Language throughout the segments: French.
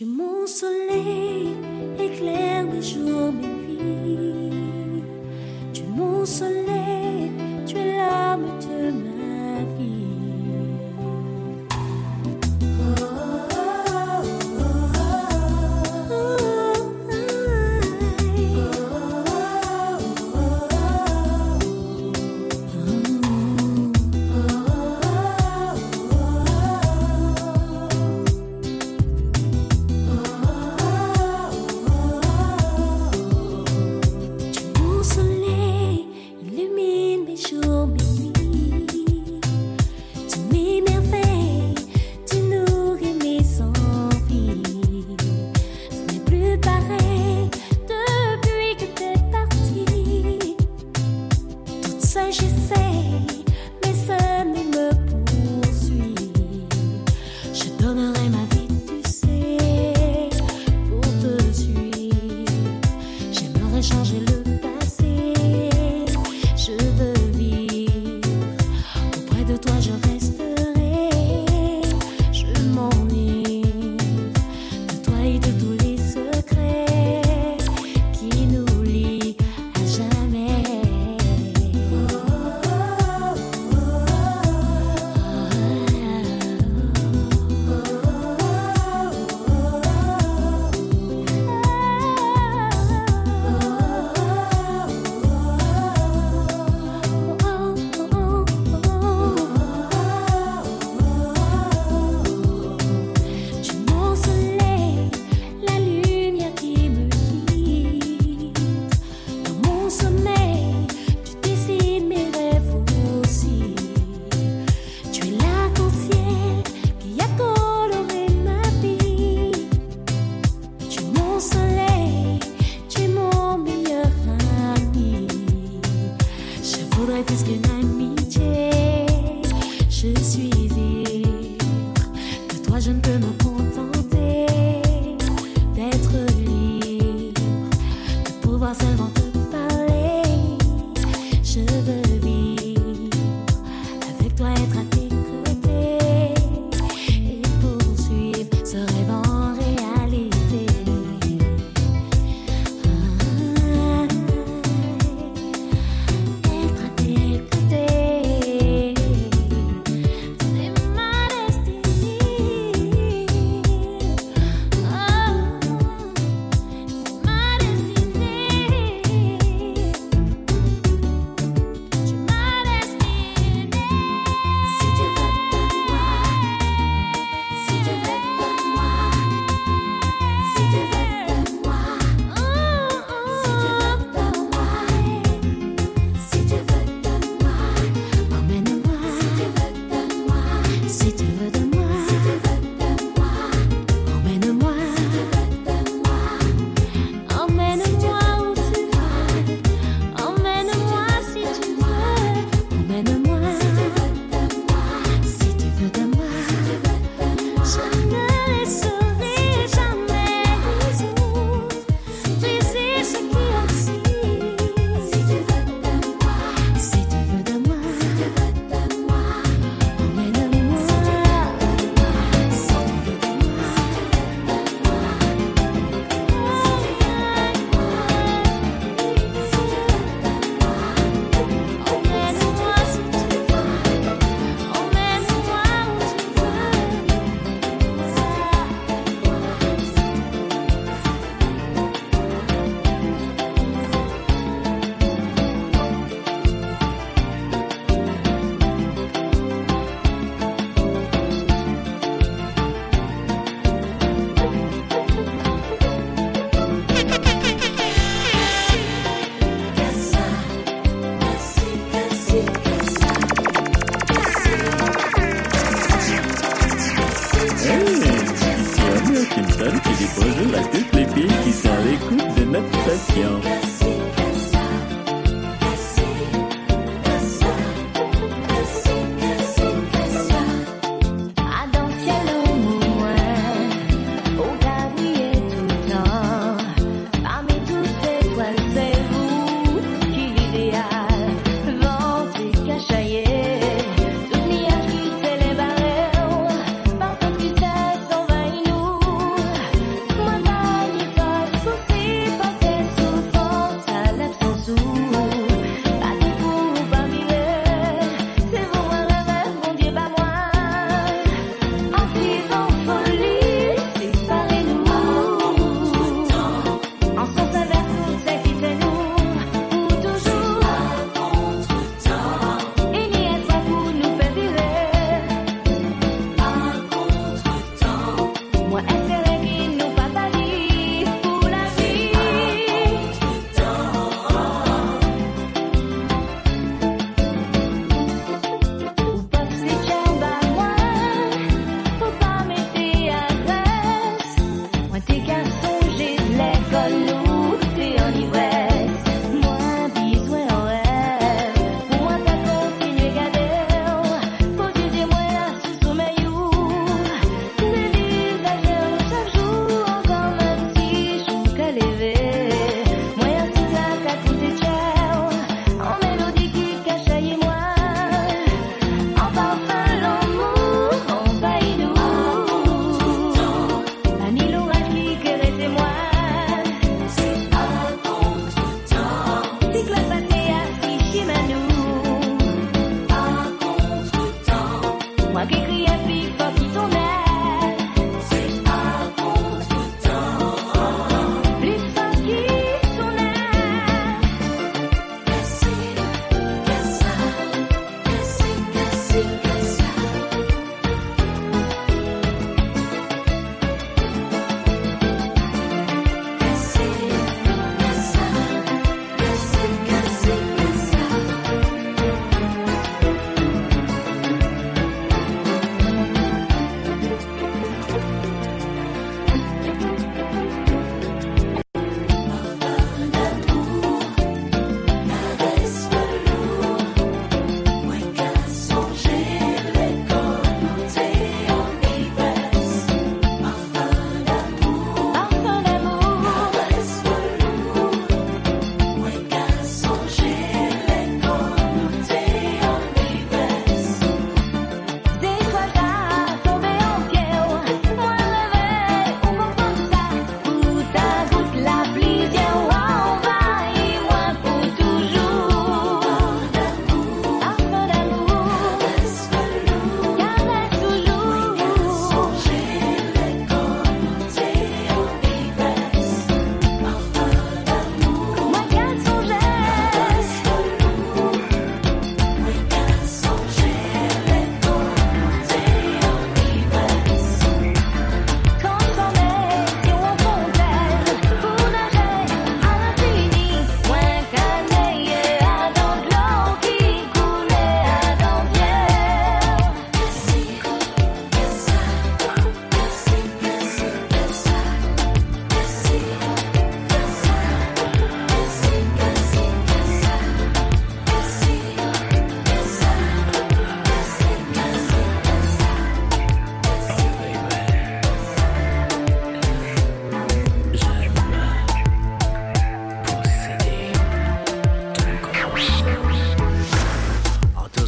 Tu es mon soleil, éclaire mes jours, mes nuits. Tu es mon soleil. échanger le yo.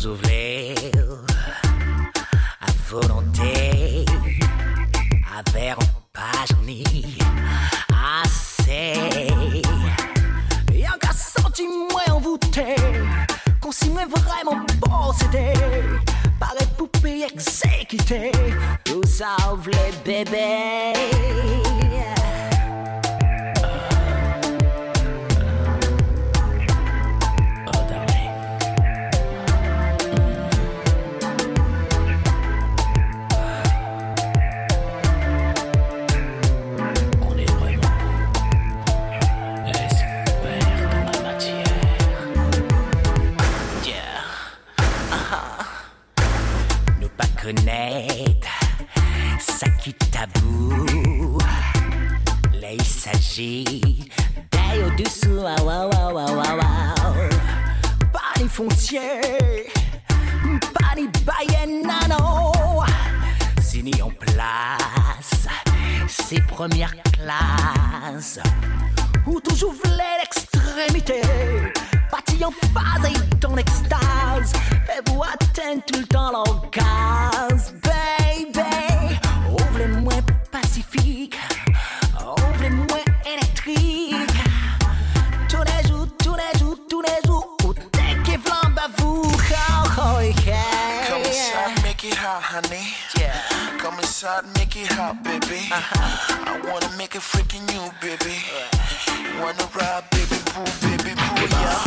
vous à volonté, à verre en page assez. Et un gars senti moins envoûté, qu'on s'y met vraiment possédé par les poupées exécutées. Tout ça ouvre les bébés. ces premières classes où toujours voulais l'extrémité. Parti en phase et ton extase, fais-vous atteindre tout le temps l'orgasme, baby. Ouvre les moins. Southside, make it hot, baby. Uh-huh. I wanna make it freaking you, baby. Uh-huh. Wanna ride, baby, boo, baby, boo, yeah.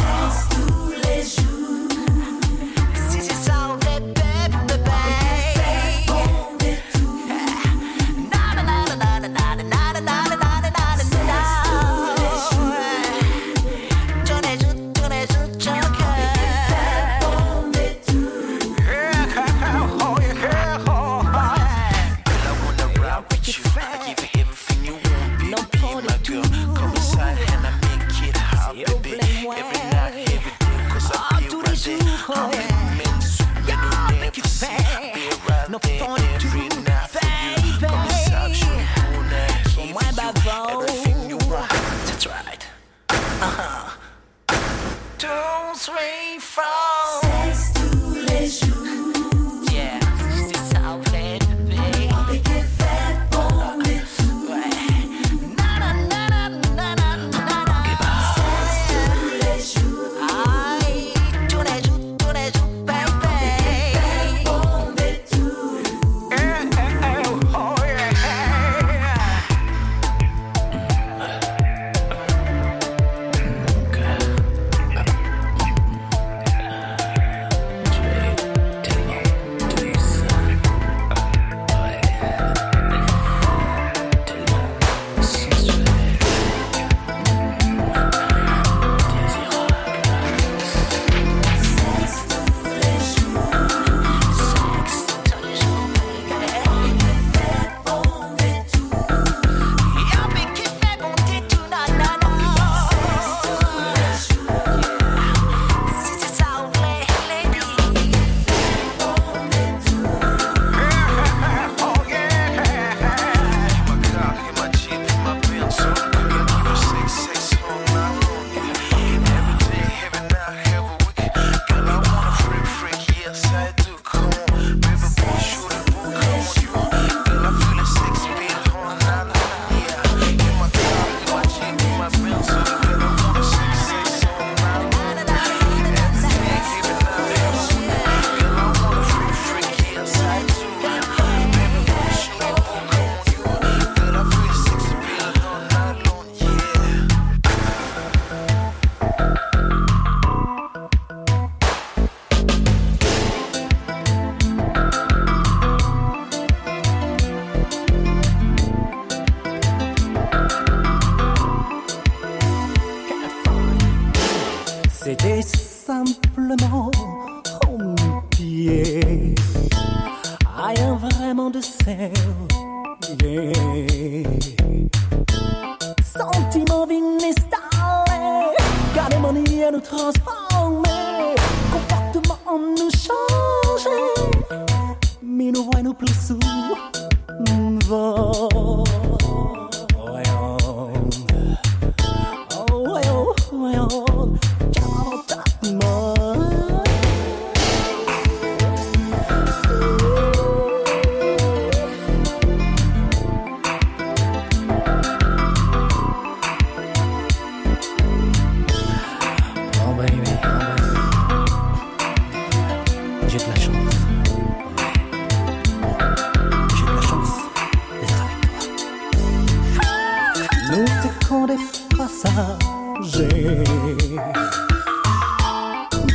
pasaje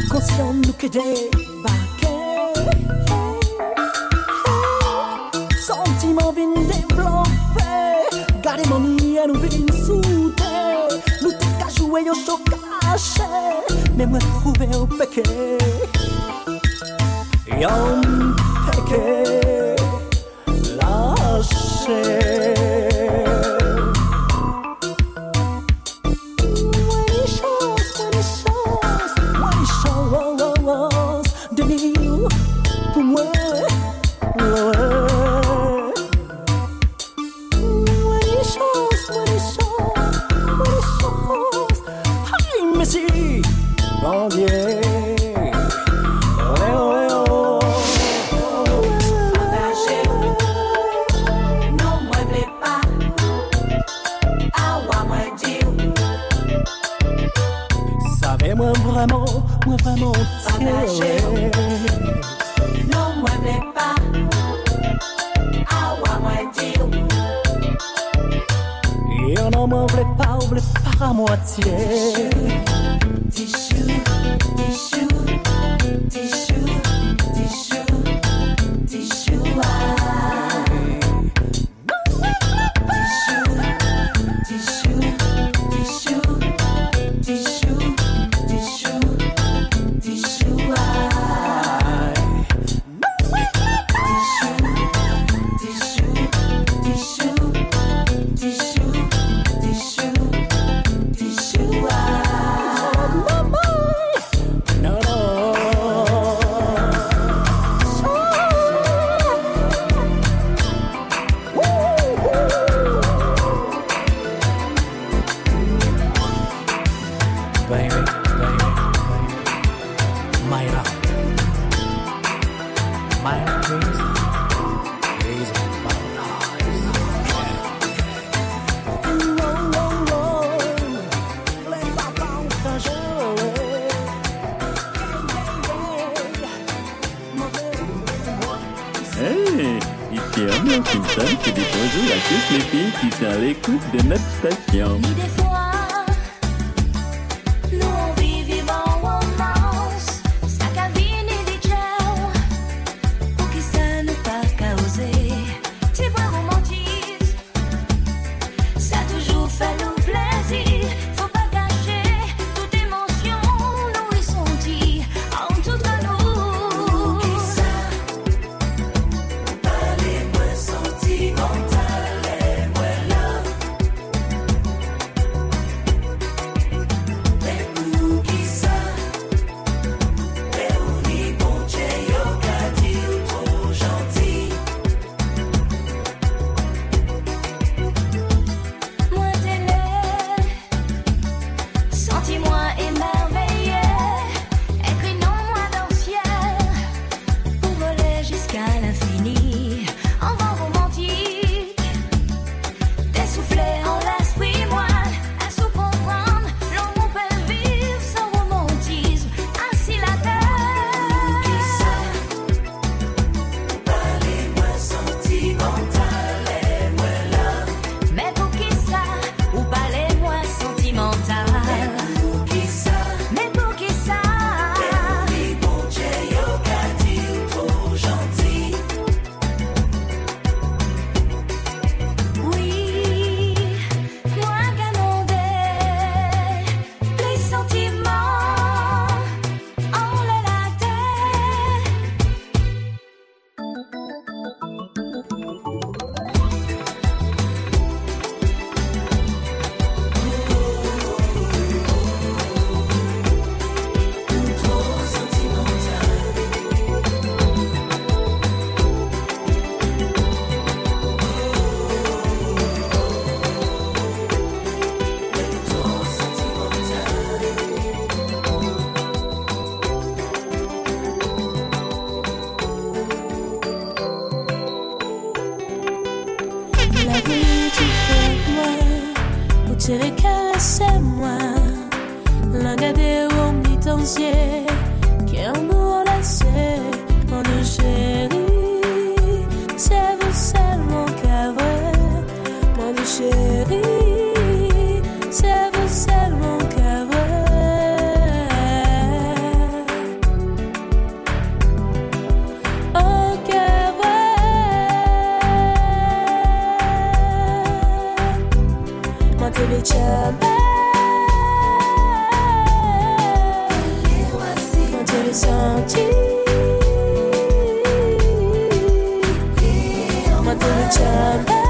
Konsyon nou ke debake Sentiman vin devlope Gade manye nou vin soute Nou te ka jwe yo so kache Men mwen trouve yo peke Yon peke Lache coupable par à moitié. Tichou, tichou, tichou, tichou. vous à toutes les filles qui sont à l'écoute de notre station. time.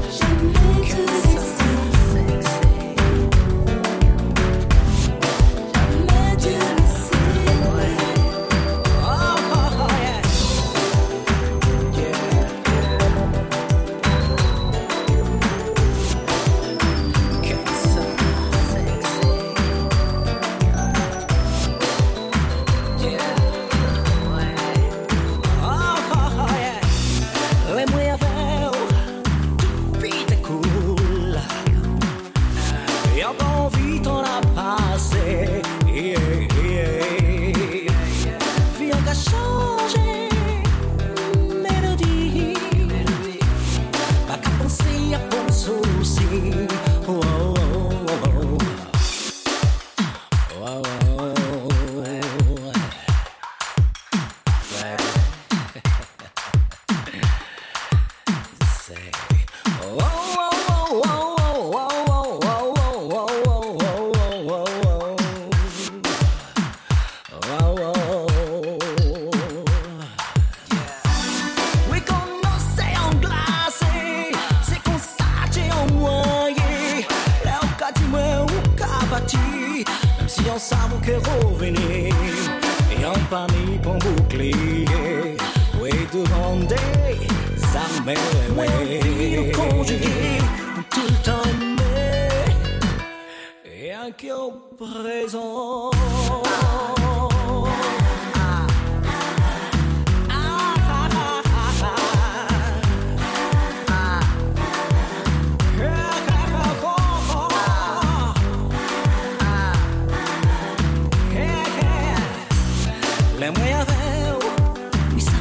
初心。Les moyens verts, oui, ça.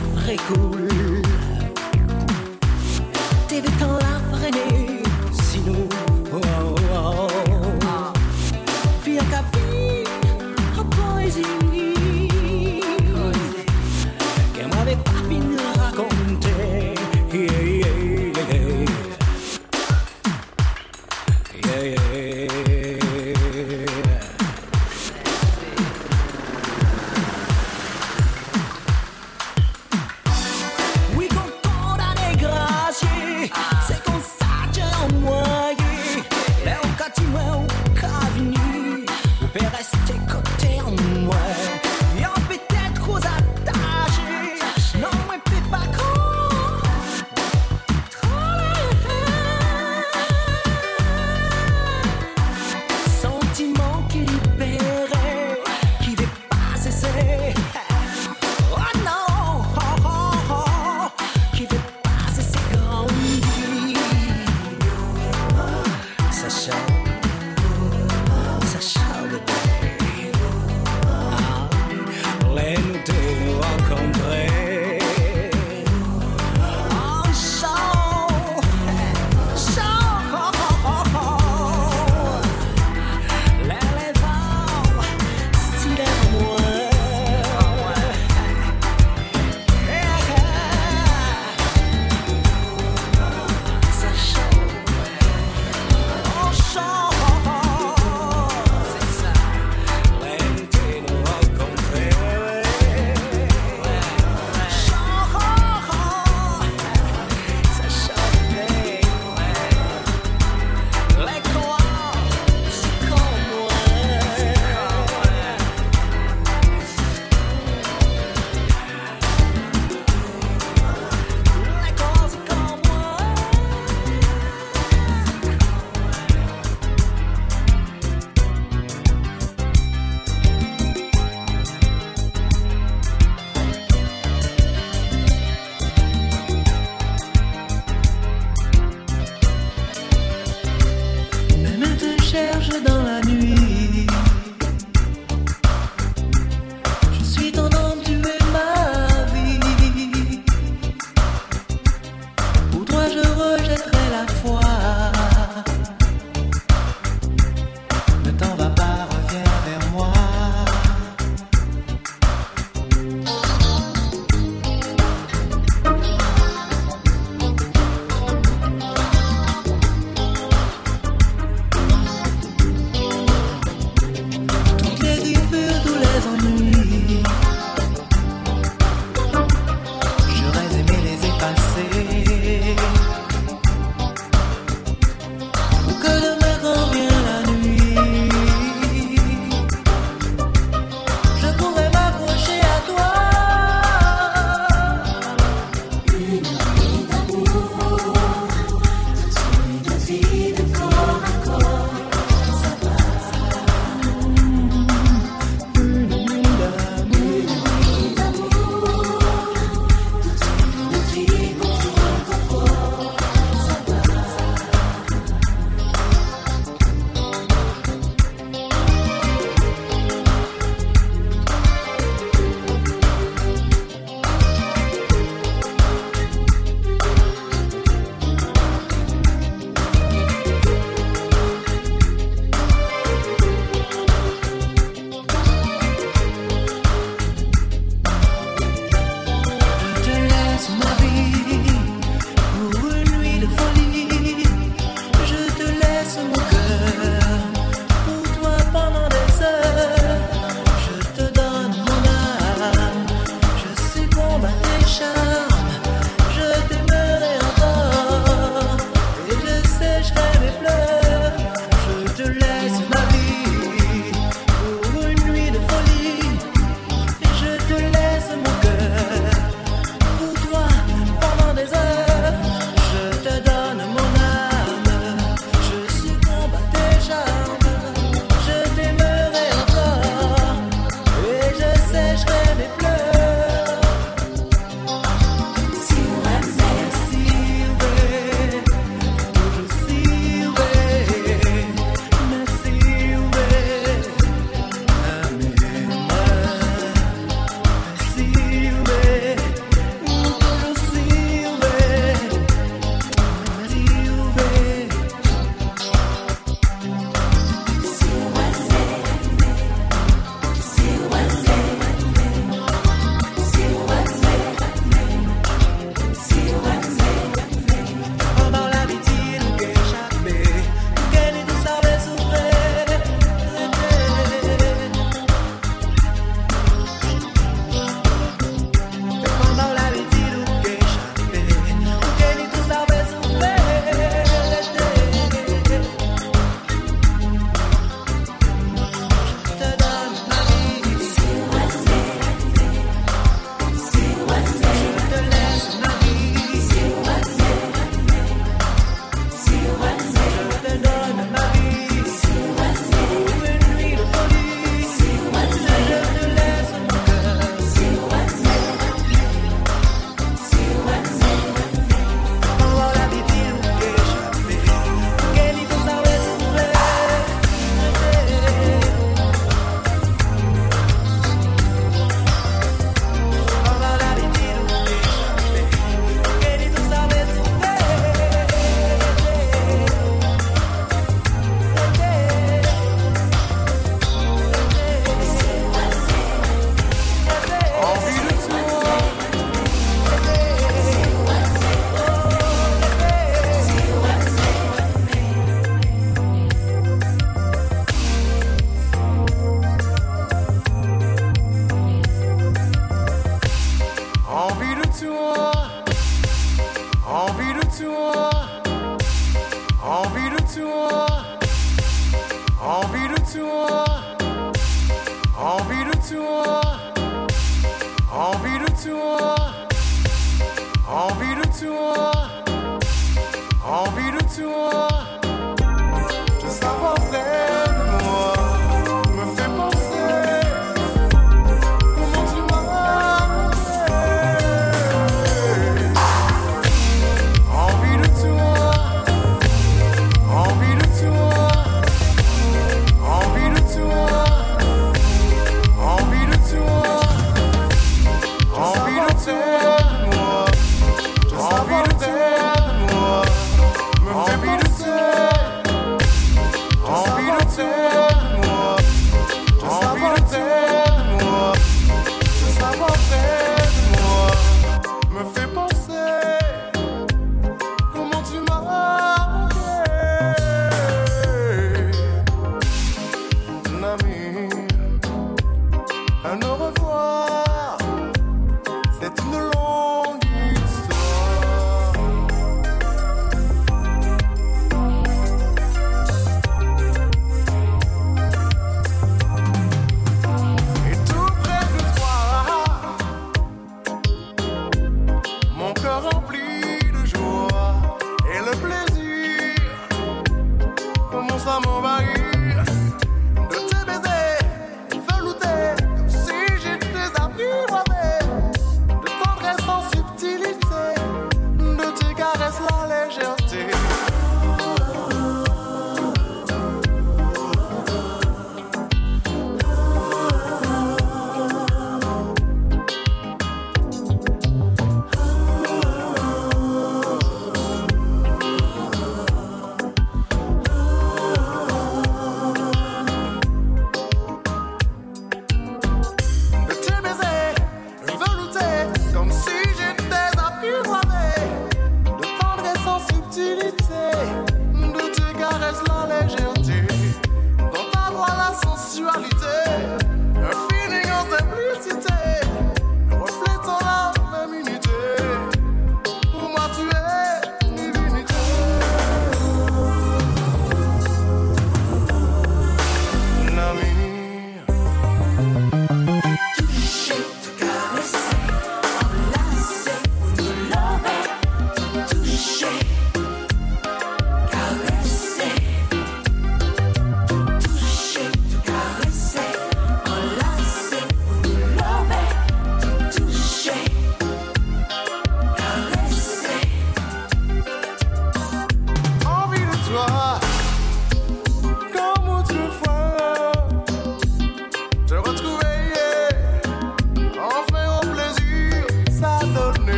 shut up.